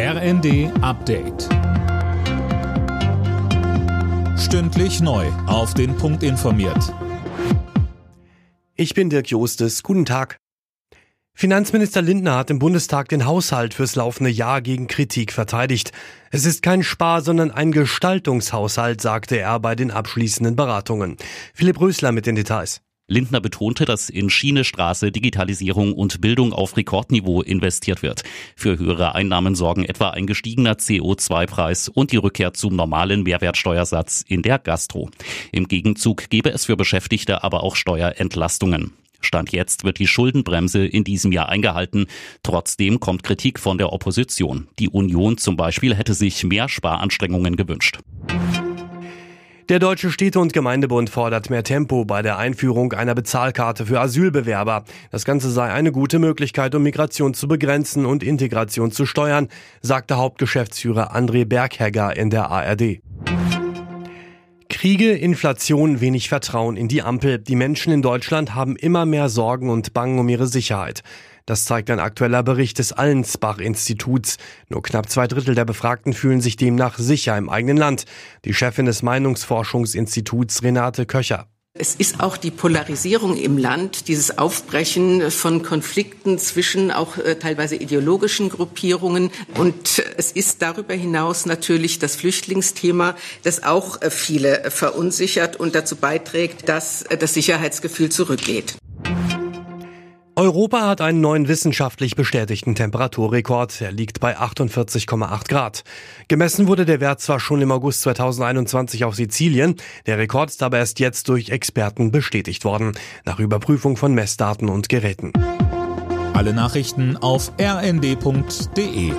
RND Update. Stündlich neu. Auf den Punkt informiert. Ich bin Dirk Jostes. Guten Tag. Finanzminister Lindner hat im Bundestag den Haushalt fürs laufende Jahr gegen Kritik verteidigt. Es ist kein Spar, sondern ein Gestaltungshaushalt, sagte er bei den abschließenden Beratungen. Philipp Rösler mit den Details. Lindner betonte, dass in Schiene, Straße, Digitalisierung und Bildung auf Rekordniveau investiert wird. Für höhere Einnahmen sorgen etwa ein gestiegener CO2-Preis und die Rückkehr zum normalen Mehrwertsteuersatz in der Gastro. Im Gegenzug gebe es für Beschäftigte aber auch Steuerentlastungen. Stand jetzt wird die Schuldenbremse in diesem Jahr eingehalten. Trotzdem kommt Kritik von der Opposition. Die Union zum Beispiel hätte sich mehr Sparanstrengungen gewünscht. Der Deutsche Städte- und Gemeindebund fordert mehr Tempo bei der Einführung einer Bezahlkarte für Asylbewerber. Das Ganze sei eine gute Möglichkeit, um Migration zu begrenzen und Integration zu steuern, sagte Hauptgeschäftsführer André Berghegger in der ARD. Kriege, Inflation, wenig Vertrauen in die Ampel. Die Menschen in Deutschland haben immer mehr Sorgen und bangen um ihre Sicherheit. Das zeigt ein aktueller Bericht des Allensbach-Instituts. Nur knapp zwei Drittel der Befragten fühlen sich demnach sicher im eigenen Land. Die Chefin des Meinungsforschungsinstituts Renate Köcher. Es ist auch die Polarisierung im Land, dieses Aufbrechen von Konflikten zwischen auch äh, teilweise ideologischen Gruppierungen. Und es ist darüber hinaus natürlich das Flüchtlingsthema, das auch äh, viele verunsichert und dazu beiträgt, dass äh, das Sicherheitsgefühl zurückgeht. Europa hat einen neuen wissenschaftlich bestätigten Temperaturrekord. Er liegt bei 48,8 Grad. Gemessen wurde der Wert zwar schon im August 2021 auf Sizilien, der Rekord ist aber erst jetzt durch Experten bestätigt worden, nach Überprüfung von Messdaten und Geräten. Alle Nachrichten auf rnd.de